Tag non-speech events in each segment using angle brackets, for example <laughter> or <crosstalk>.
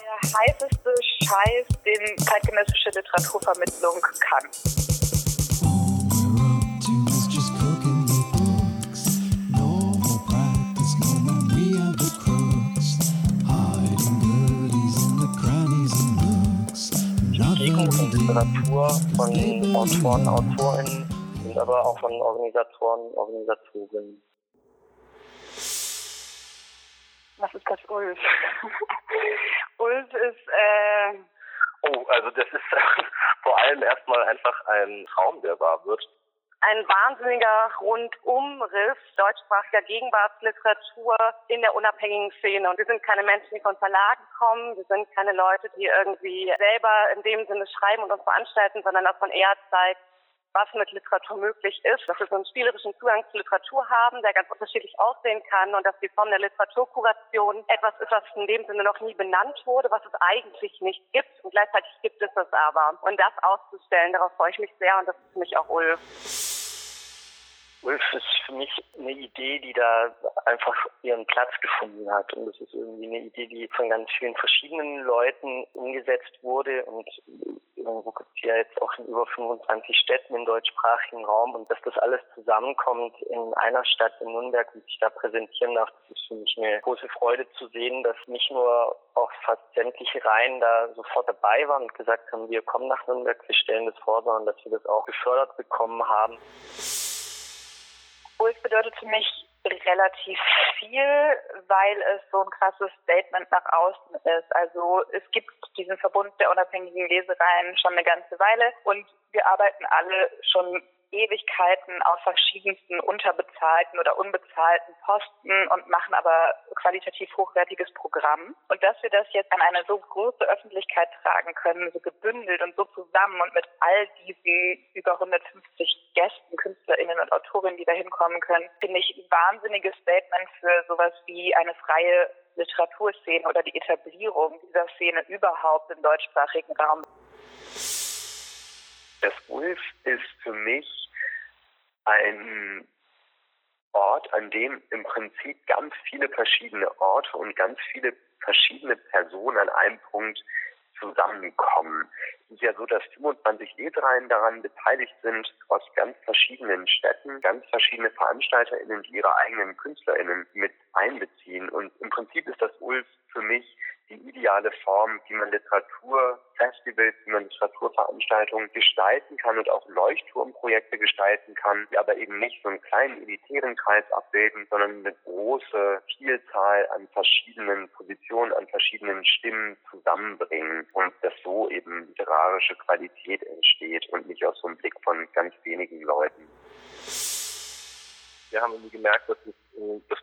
der heißeste Scheiß, den zeitgenössische Literaturvermittlung kann. Literatur von Autoren, Autorinnen und aber auch von Organisatoren, Organisatorinnen. Was ist das Ulf? Also das ist <laughs> vor allem erstmal einfach ein Traum, der wahr wird. ein wahnsinniger Rundumriss deutschsprachiger Gegenwartsliteratur in der unabhängigen Szene. Und wir sind keine Menschen, die von Verlagen kommen. Wir sind keine Leute, die irgendwie selber in dem Sinne schreiben und uns veranstalten, sondern dass man eher zeigt, was mit Literatur möglich ist, dass wir so einen spielerischen Zugang zu Literatur haben, der ganz unterschiedlich aussehen kann und dass die Form der Literaturkuration etwas ist, was in dem Sinne noch nie benannt wurde, was es eigentlich nicht gibt und gleichzeitig gibt es es aber. Und das auszustellen, darauf freue ich mich sehr und das ist für mich auch Ulf. Ulf ist für mich eine Idee, die da einfach ihren Platz gefunden hat. Und das ist irgendwie eine Idee, die von ganz vielen verschiedenen Leuten umgesetzt wurde. Und irgendwo gibt es ja jetzt auch in über 25 Städten im deutschsprachigen Raum. Und dass das alles zusammenkommt in einer Stadt in Nürnberg und sich da präsentieren darf, das ist für mich eine große Freude zu sehen, dass nicht nur auch fast sämtliche Reihen da sofort dabei waren und gesagt haben, wir kommen nach Nürnberg, wir stellen das vor, sondern dass wir das auch gefördert bekommen haben. Ulf bedeutet für mich relativ viel, weil es so ein krasses Statement nach außen ist. Also es gibt diesen Verbund der unabhängigen Lesereien schon eine ganze Weile und wir arbeiten alle schon Ewigkeiten auf verschiedensten unterbezahlten oder unbezahlten Posten und machen aber qualitativ hochwertiges Programm. Und dass wir das jetzt an eine so große Öffentlichkeit tragen können, so gebündelt und so zusammen und mit all diesen über 150 Gästen, KünstlerInnen und Autorinnen, die da hinkommen können, finde ich ein wahnsinniges Statement für sowas wie eine freie Literaturszene oder die Etablierung dieser Szene überhaupt im deutschsprachigen Raum. Das Ulf ist für mich ein Ort, an dem im Prinzip ganz viele verschiedene Orte und ganz viele verschiedene Personen an einem Punkt zusammenkommen. Es ist ja so, dass 25 Lesereien daran beteiligt sind, aus ganz verschiedenen Städten, ganz verschiedene VeranstalterInnen, die ihre eigenen KünstlerInnen mit einbeziehen. Und im Prinzip ist das Ulf für mich ideale Form, wie man Literaturfestivals, wie man Literaturveranstaltungen gestalten kann und auch Leuchtturmprojekte gestalten kann, die aber eben nicht so einen kleinen elitären Kreis abbilden, sondern eine große Vielzahl an verschiedenen Positionen, an verschiedenen Stimmen zusammenbringen und dass so eben literarische Qualität entsteht und nicht aus so einem Blick von ganz wenigen Leuten. Wir haben gemerkt, dass, es,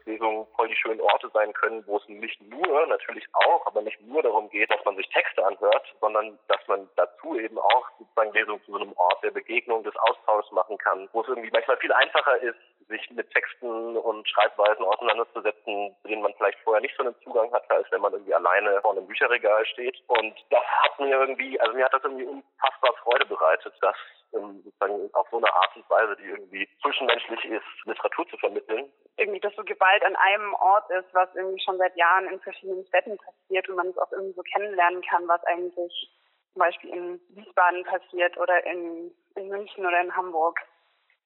Lesungen voll die schönen Orte sein können, wo es nicht nur, natürlich auch, aber nicht nur darum geht, dass man sich Texte anhört, sondern dass man dazu eben auch sozusagen Lesungen zu so einem Ort der Begegnung, des Austauschs machen kann, wo es irgendwie manchmal viel einfacher ist, sich mit Texten und Schreibweisen auseinanderzusetzen, zu denen man vielleicht vorher nicht so einen Zugang hatte, als wenn man irgendwie alleine vor einem Bücherregal steht. Und das hat mir irgendwie, also mir hat das irgendwie unfassbar Freude bereitet, das ähm, sozusagen auf so eine Art und Weise, die irgendwie zwischenmenschlich ist, Literatur zu vermitteln. irgendwie das so geballt an einem Ort ist, was irgendwie schon seit Jahren in verschiedenen Städten passiert und man es auch irgendwie so kennenlernen kann, was eigentlich zum Beispiel in Wiesbaden passiert oder in, in München oder in Hamburg.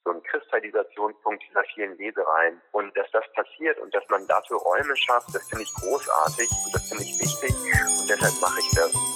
so ein Kristallisationspunkt dieser vielen Lesereien. Und dass das passiert und dass man dafür Räume schafft, das finde ich großartig und das finde ich wichtig und deshalb mache ich das.